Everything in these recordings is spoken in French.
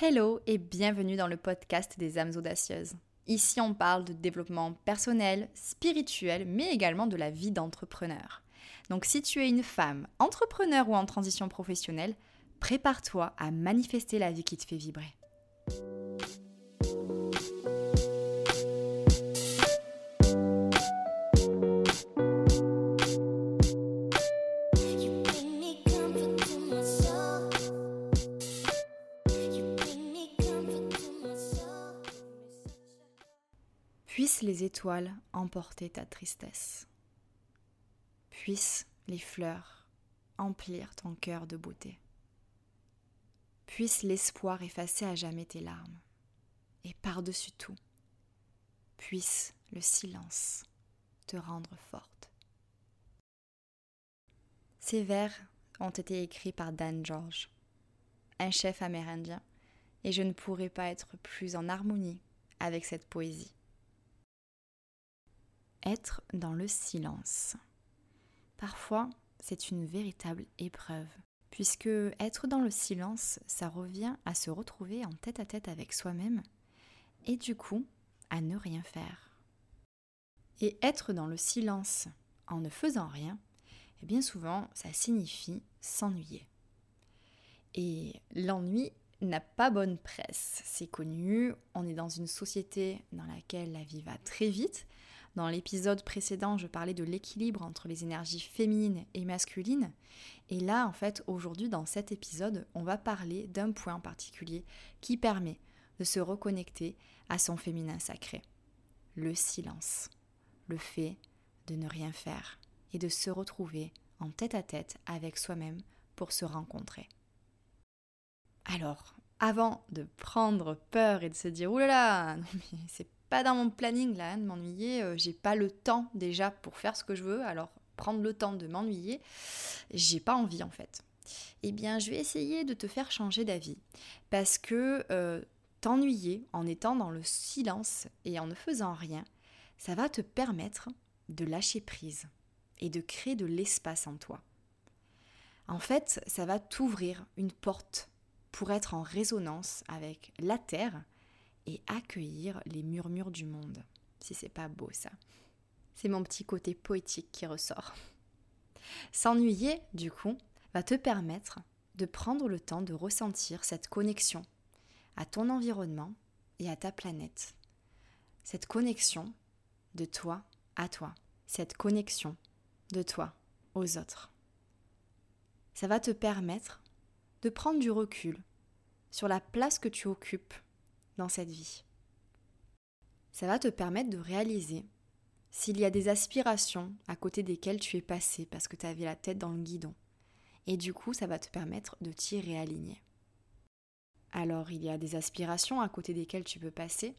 Hello et bienvenue dans le podcast des âmes audacieuses. Ici, on parle de développement personnel, spirituel, mais également de la vie d'entrepreneur. Donc si tu es une femme, entrepreneur ou en transition professionnelle, prépare-toi à manifester la vie qui te fait vibrer. Puissent les étoiles emporter ta tristesse. Puissent les fleurs emplir ton cœur de beauté. Puisse l'espoir effacer à jamais tes larmes. Et par-dessus tout, puisse le silence te rendre forte. Ces vers ont été écrits par Dan George, un chef amérindien, et je ne pourrais pas être plus en harmonie avec cette poésie. Être dans le silence. Parfois, c'est une véritable épreuve, puisque être dans le silence, ça revient à se retrouver en tête à tête avec soi-même, et du coup, à ne rien faire. Et être dans le silence en ne faisant rien, eh bien souvent, ça signifie s'ennuyer. Et l'ennui n'a pas bonne presse, c'est connu, on est dans une société dans laquelle la vie va très vite, dans l'épisode précédent, je parlais de l'équilibre entre les énergies féminines et masculines. Et là, en fait, aujourd'hui, dans cet épisode, on va parler d'un point particulier qui permet de se reconnecter à son féminin sacré. Le silence. Le fait de ne rien faire et de se retrouver en tête à tête avec soi-même pour se rencontrer. Alors, avant de prendre peur et de se dire oulala, non mais c'est pas dans mon planning là, de m'ennuyer. Euh, j'ai pas le temps déjà pour faire ce que je veux. Alors prendre le temps de m'ennuyer, j'ai pas envie en fait. Eh bien, je vais essayer de te faire changer d'avis parce que euh, t'ennuyer en étant dans le silence et en ne faisant rien, ça va te permettre de lâcher prise et de créer de l'espace en toi. En fait, ça va t'ouvrir une porte pour être en résonance avec la Terre et accueillir les murmures du monde. Si c'est pas beau ça. C'est mon petit côté poétique qui ressort. S'ennuyer, du coup, va te permettre de prendre le temps de ressentir cette connexion à ton environnement et à ta planète. Cette connexion de toi à toi. Cette connexion de toi aux autres. Ça va te permettre de prendre du recul sur la place que tu occupes dans cette vie. Ça va te permettre de réaliser s'il y a des aspirations à côté desquelles tu es passé parce que tu avais la tête dans le guidon. Et du coup, ça va te permettre de t'y réaligner. Alors, il y a des aspirations à côté desquelles tu peux passer,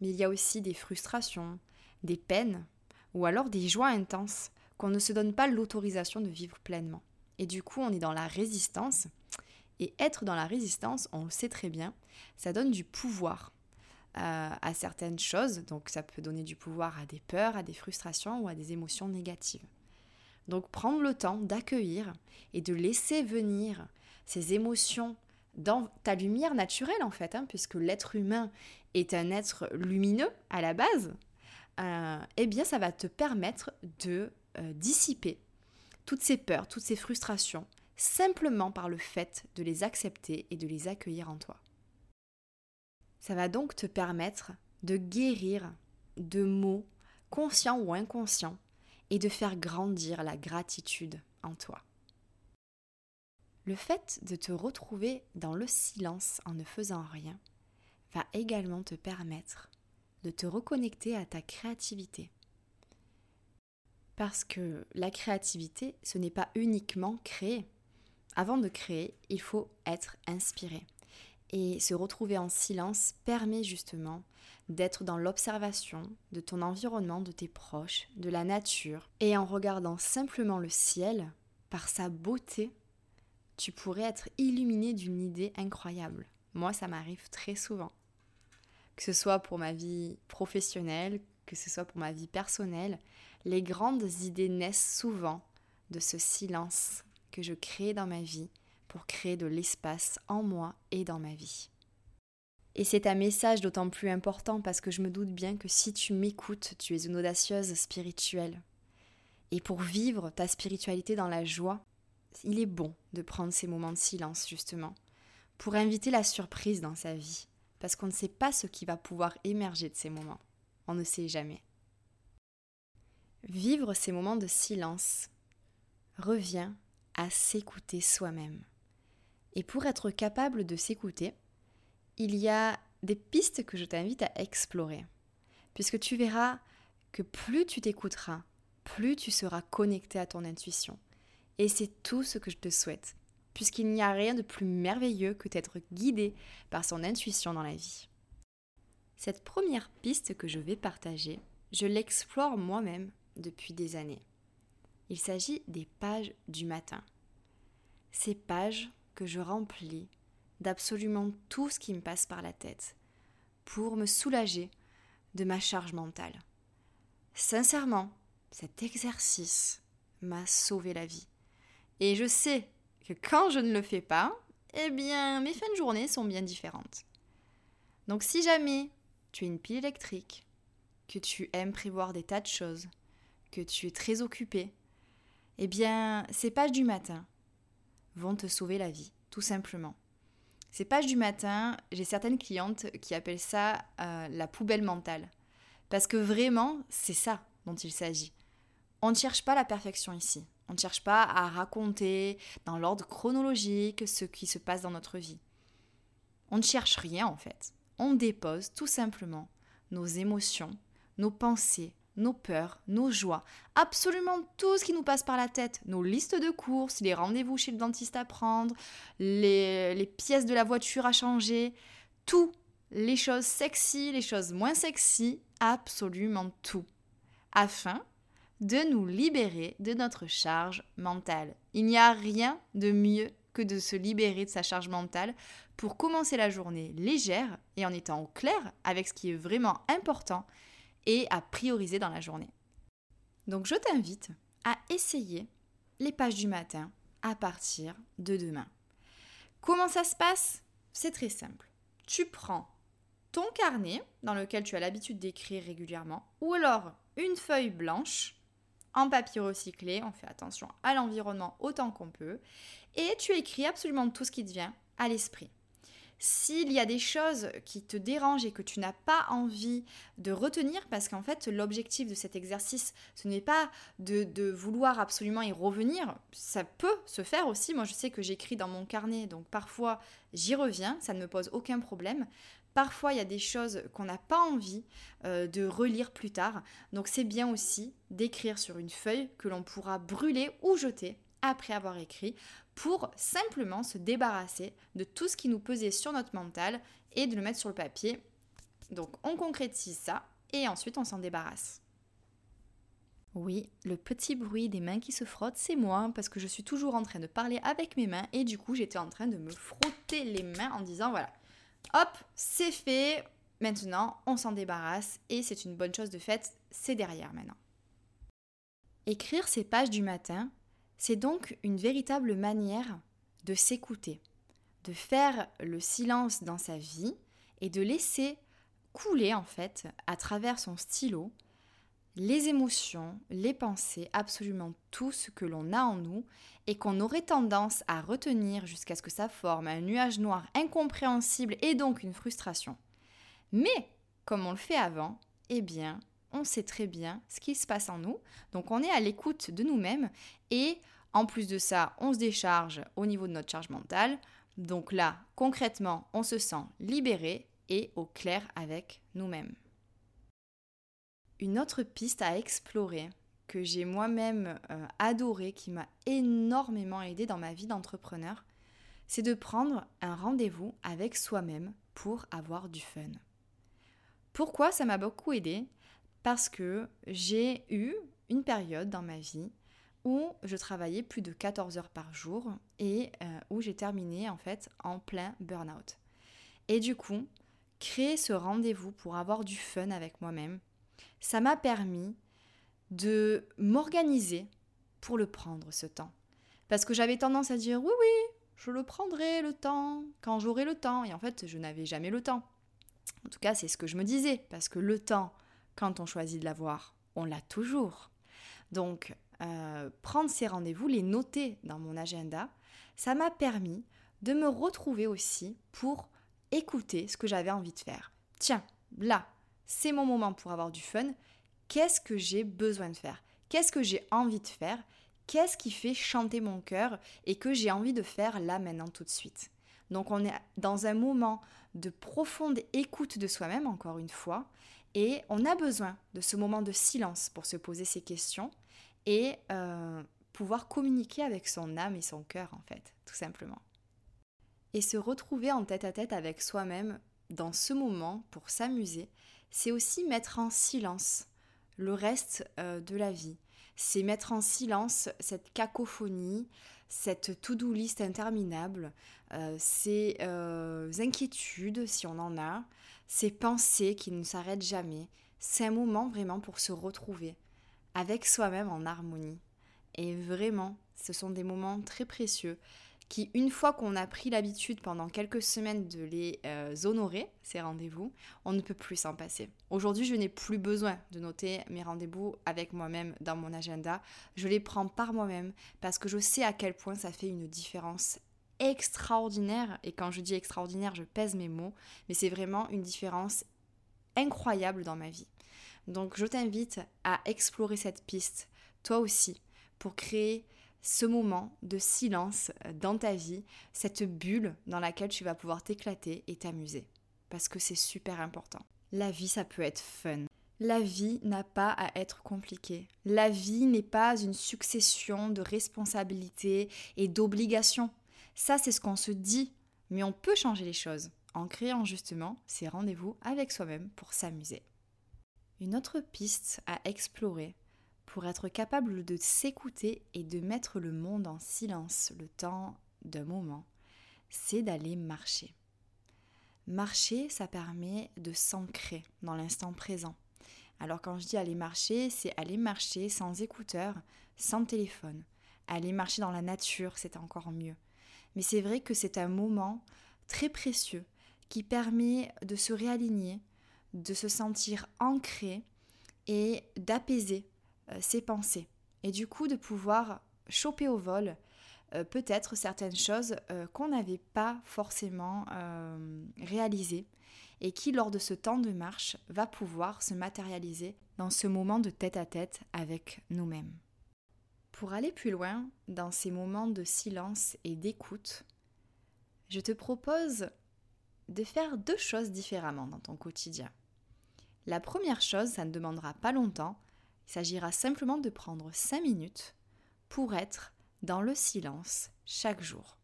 mais il y a aussi des frustrations, des peines, ou alors des joies intenses qu'on ne se donne pas l'autorisation de vivre pleinement. Et du coup, on est dans la résistance et être dans la résistance, on le sait très bien, ça donne du pouvoir euh, à certaines choses. Donc ça peut donner du pouvoir à des peurs, à des frustrations ou à des émotions négatives. Donc prendre le temps d'accueillir et de laisser venir ces émotions dans ta lumière naturelle en fait, hein, puisque l'être humain est un être lumineux à la base, euh, eh bien ça va te permettre de euh, dissiper toutes ces peurs, toutes ces frustrations, simplement par le fait de les accepter et de les accueillir en toi. Ça va donc te permettre de guérir de mots conscients ou inconscients et de faire grandir la gratitude en toi. Le fait de te retrouver dans le silence en ne faisant rien va également te permettre de te reconnecter à ta créativité. Parce que la créativité, ce n'est pas uniquement créer, avant de créer, il faut être inspiré. Et se retrouver en silence permet justement d'être dans l'observation de ton environnement, de tes proches, de la nature. Et en regardant simplement le ciel, par sa beauté, tu pourrais être illuminé d'une idée incroyable. Moi, ça m'arrive très souvent. Que ce soit pour ma vie professionnelle, que ce soit pour ma vie personnelle, les grandes idées naissent souvent de ce silence que je crée dans ma vie pour créer de l'espace en moi et dans ma vie. Et c'est un message d'autant plus important parce que je me doute bien que si tu m'écoutes, tu es une audacieuse spirituelle. Et pour vivre ta spiritualité dans la joie, il est bon de prendre ces moments de silence, justement, pour inviter la surprise dans sa vie, parce qu'on ne sait pas ce qui va pouvoir émerger de ces moments. On ne sait jamais. Vivre ces moments de silence revient à s'écouter soi-même. Et pour être capable de s'écouter, il y a des pistes que je t'invite à explorer. Puisque tu verras que plus tu t'écouteras, plus tu seras connecté à ton intuition. Et c'est tout ce que je te souhaite, puisqu'il n'y a rien de plus merveilleux que d'être guidé par son intuition dans la vie. Cette première piste que je vais partager, je l'explore moi-même depuis des années. Il s'agit des pages du matin. Ces pages que je remplis d'absolument tout ce qui me passe par la tête pour me soulager de ma charge mentale. Sincèrement, cet exercice m'a sauvé la vie. Et je sais que quand je ne le fais pas, eh bien, mes fins de journée sont bien différentes. Donc si jamais tu es une pile électrique, que tu aimes prévoir des tas de choses, que tu es très occupé, eh bien, ces pages du matin vont te sauver la vie, tout simplement. Ces pages du matin, j'ai certaines clientes qui appellent ça euh, la poubelle mentale. Parce que vraiment, c'est ça dont il s'agit. On ne cherche pas la perfection ici. On ne cherche pas à raconter dans l'ordre chronologique ce qui se passe dans notre vie. On ne cherche rien en fait. On dépose tout simplement nos émotions, nos pensées, nos peurs, nos joies, absolument tout ce qui nous passe par la tête, nos listes de courses, les rendez-vous chez le dentiste à prendre, les, pièces de la voiture à changer, tout, les choses sexy, les choses moins sexy, absolument tout, afin de nous libérer de notre charge mentale. Il n'y a rien de mieux que de se libérer de sa charge mentale pour commencer la journée légère et en étant au clair avec ce qui est vraiment important et à prioriser dans la journée. Donc je t'invite à essayer les pages du matin à partir de demain. Comment ça se passe? C'est très simple. Tu prends ton carnet dans lequel tu as l'habitude d'écrire régulièrement ou alors une feuille blanche en papier recyclé, on fait attention à l'environnement autant qu'on peut, et tu écris absolument tout ce qui te vient à l'esprit. S'il y a des choses qui te dérangent et que tu n'as pas envie de retenir, parce qu'en fait l'objectif de cet exercice, ce n'est pas de, vouloir absolument y revenir, ça peut se faire aussi. Moi je sais que j'écris dans mon carnet, donc parfois j'y reviens, ça ne me pose aucun problème. Parfois, il y a des choses qu'on n'a pas envie euh, de relire plus tard. Donc, c'est bien aussi d'écrire sur une feuille que l'on pourra brûler ou jeter après avoir écrit pour simplement se débarrasser de tout ce qui nous pesait sur notre mental et de le mettre sur le papier. Donc, on concrétise ça et ensuite on s'en débarrasse. Oui, le petit bruit des mains qui se frottent, c'est moi, parce que je suis toujours en train de parler avec mes mains et du coup j'étais en train de me frotter les mains en disant voilà, Hop, c'est fait. Maintenant, on s'en débarrasse et c'est une bonne chose de fait, c'est derrière maintenant. Écrire ces pages du matin, c'est donc une véritable manière de s'écouter, de faire le silence dans sa vie et de laisser couler en fait à travers son stylo les émotions, les pensées, absolument tout ce que l'on a en nous et qu'on aurait tendance à retenir jusqu'à ce que ça forme un nuage noir incompréhensible et donc une frustration. Mais, comme on le fait avant, eh bien, on sait très bien ce qui se passe en nous, donc on est à l'écoute de nous-mêmes et en plus de ça, on se décharge au niveau de notre charge mentale. Donc là, concrètement, on se sent libéré et au clair avec nous-mêmes. Une autre piste à explorer que j'ai moi-même euh, adoré, qui m'a énormément aidé dans ma vie d'entrepreneur, c'est de prendre un rendez-vous avec soi-même pour avoir du fun. Pourquoi ça m'a beaucoup aidé Parce que j'ai eu une période dans ma vie où je travaillais plus de 14 heures par jour et euh, où j'ai terminé en fait en plein burn-out. Et du coup, créer ce rendez-vous pour avoir du fun avec moi-même, ça m'a permis de m'organiser pour le prendre ce temps. Parce que j'avais tendance à dire oui, oui, je le prendrai le temps quand j'aurai le temps. Et en fait, je n'avais jamais le temps. En tout cas, c'est ce que je me disais, parce que le temps, quand on choisit de l'avoir, on l'a toujours. Donc, euh, prendre ces rendez-vous, les noter dans mon agenda, ça m'a permis de me retrouver aussi pour écouter ce que j'avais envie de faire. Tiens, là, c'est mon moment pour avoir du fun. Qu'est-ce que j'ai besoin de faire? Qu'est-ce que j'ai envie de faire? Qu'est-ce qui fait chanter mon cœur et que j'ai envie de faire là maintenant tout de suite? Donc on est dans un moment de profonde écoute de soi-même, encore une fois, et on a besoin de ce moment de silence pour se poser ces questions et euh, pouvoir communiquer avec son âme et son cœur, en fait, tout simplement. Et se retrouver en tête à tête avec soi-même dans ce moment pour s'amuser, c'est aussi mettre en silence le reste euh, de la vie. C'est mettre en silence cette cacophonie, cette to-do list interminable, euh, ces euh, inquiétudes, si on en a, ces pensées qui ne s'arrêtent jamais. C'est un moment vraiment pour se retrouver avec soi-même en harmonie. Et vraiment, ce sont des moments très précieux qui, une fois qu'on a pris l'habitude pendant quelques semaines de les euh, honorer, ces rendez-vous, on ne peut plus s'en passer. Aujourd'hui, je n'ai plus besoin de noter mes rendez-vous avec moi-même dans mon agenda. Je les prends par moi-même parce que je sais à quel point ça fait une différence extraordinaire. Et quand je dis extraordinaire, je pèse mes mots, mais c'est vraiment une différence incroyable dans ma vie. Donc je t'invite à explorer cette piste, toi aussi, pour créer ce moment de silence dans ta vie, cette bulle dans laquelle tu vas pouvoir t'éclater et t'amuser. Parce que c'est super important. La vie, ça peut être fun. La vie n'a pas à être compliquée. La vie n'est pas une succession de responsabilités et d'obligations. Ça, c'est ce qu'on se dit. Mais on peut changer les choses en créant justement ces rendez-vous avec soi-même pour s'amuser. Une autre piste à explorer, pour être capable de s'écouter et de mettre le monde en silence le temps d'un moment, c'est d'aller marcher. Marcher, ça permet de s'ancrer dans l'instant présent. Alors quand je dis aller marcher, c'est aller marcher sans écouteurs, sans téléphone. Aller marcher dans la nature, c'est encore mieux. Mais c'est vrai que c'est un moment très précieux qui permet de se réaligner, de se sentir ancré et d'apaiser ses pensées. Et du coup, de pouvoir choper au vol euh, peut-être certaines choses euh, qu'on n'avait pas forcément réalisées et qui, lors de ce temps de marche, va pouvoir se matérialiser dans ce moment de tête-à-tête avec nous-mêmes. Pour aller plus loin dans ces moments de silence et d'écoute, je te propose de faire deux choses différemment dans ton quotidien. La première chose, ça ne demandera pas longtemps, il s'agira simplement de prendre 5 minutes pour être dans le silence chaque jour.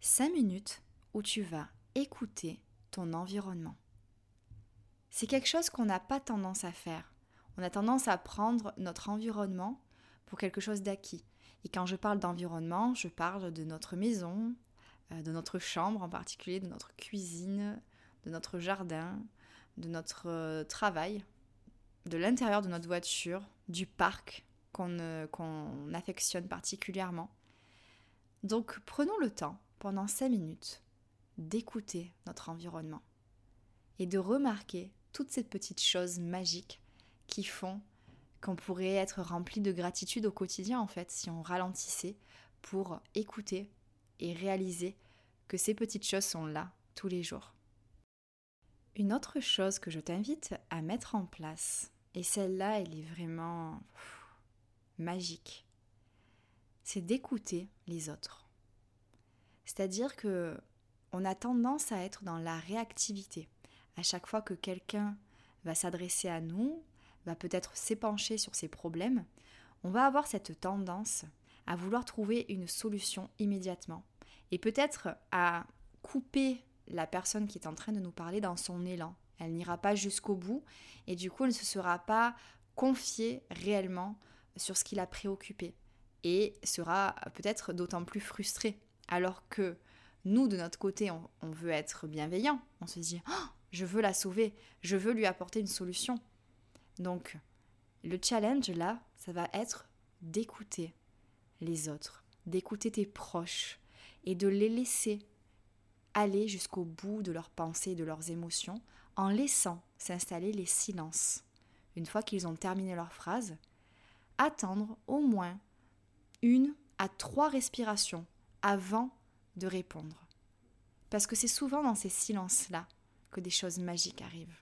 5 minutes où tu vas écouter ton environnement. C'est quelque chose qu'on n'a pas tendance à faire. On a tendance à prendre notre environnement pour quelque chose d'acquis. Et quand je parle d'environnement, je parle de notre maison, euh, de notre chambre en particulier, de notre cuisine, de notre jardin, de notre euh, travail, de l'intérieur de notre voiture, du parc qu'on affectionne particulièrement. Donc prenons le temps, pendant 5 minutes, d'écouter notre environnement et de remarquer toutes ces petites choses magiques qui font qu'on pourrait être rempli de gratitude au quotidien en fait si on ralentissait pour écouter et réaliser que ces petites choses sont là tous les jours. Une autre chose que je t'invite à mettre en place et celle-là, elle est vraiment magique. C'est d'écouter les autres. C'est-à-dire que on a tendance à être dans la réactivité. À chaque fois que quelqu'un va s'adresser à nous, va peut-être s'épancher sur ses problèmes, on va avoir cette tendance à vouloir trouver une solution immédiatement et peut-être à couper la personne qui est en train de nous parler dans son élan, elle n'ira pas jusqu'au bout et du coup elle ne se sera pas confiée réellement sur ce qui l'a préoccupé et sera peut-être d'autant plus frustrée. Alors que nous, de notre côté, on, veut être bienveillant. On se dit, oh, je veux la sauver, je veux lui apporter une solution. Donc, le challenge là, ça va être d'écouter les autres, d'écouter tes proches et de les laisser aller jusqu'au bout de leurs pensées de leurs émotions en laissant s'installer les silences. Une fois qu'ils ont terminé leur phrase, attendre au moins une à trois respirations avant de répondre. Parce que c'est souvent dans ces silences-là que des choses magiques arrivent.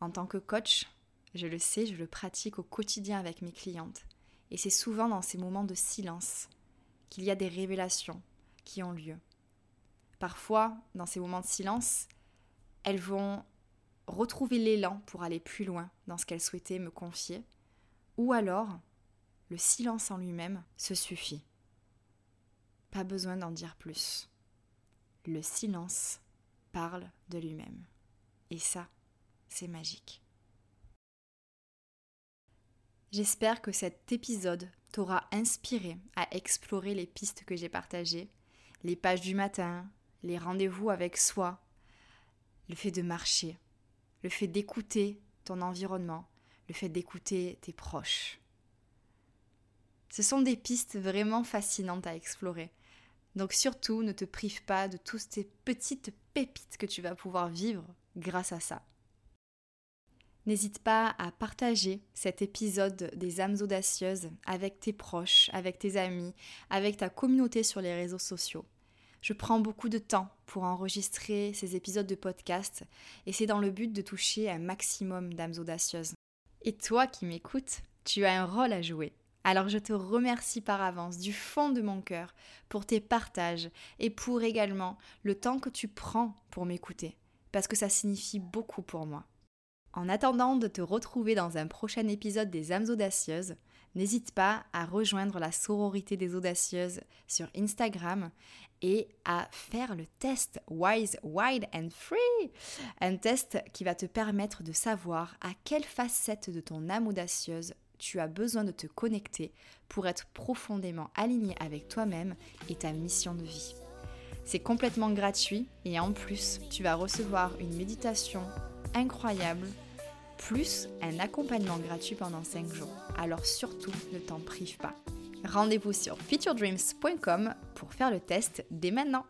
En tant que coach, je le sais, je le pratique au quotidien avec mes clientes. Et c'est souvent dans ces moments de silence qu'il y a des révélations qui ont lieu. Parfois, dans ces moments de silence, elles vont retrouver l'élan pour aller plus loin dans ce qu'elles souhaitaient me confier, ou alors le silence en lui-même se suffit. Pas besoin d'en dire plus. Le silence parle de lui-même. Et ça, c'est magique. J'espère que cet épisode t'aura inspiré à explorer les pistes que j'ai partagées, les pages du matin, les rendez-vous avec soi, le fait de marcher, le fait d'écouter ton environnement, le fait d'écouter tes proches. Ce sont des pistes vraiment fascinantes à explorer. Donc surtout, ne te prive pas de toutes ces petites pépites que tu vas pouvoir vivre grâce à ça. N'hésite pas à partager cet épisode des âmes audacieuses avec tes proches, avec tes amis, avec ta communauté sur les réseaux sociaux. Je prends beaucoup de temps pour enregistrer ces épisodes de podcast et c'est dans le but de toucher un maximum d'âmes audacieuses. Et toi qui m'écoutes, tu as un rôle à jouer. Alors je te remercie par avance du fond de mon cœur pour tes partages et pour également le temps que tu prends pour m'écouter, parce que ça signifie beaucoup pour moi. En attendant de te retrouver dans un prochain épisode des âmes audacieuses, n'hésite pas à rejoindre la sororité des audacieuses sur Instagram et à faire le test Wise, Wide and Free. Un test qui va te permettre de savoir à quelle facette de ton âme audacieuse tu as besoin de te connecter pour être profondément aligné avec toi-même et ta mission de vie. C'est complètement gratuit et en plus, tu vas recevoir une méditation incroyable, plus un accompagnement gratuit pendant 5 jours. Alors surtout, ne t'en prive pas. Rendez-vous sur featuredreams.com pour faire le test dès maintenant.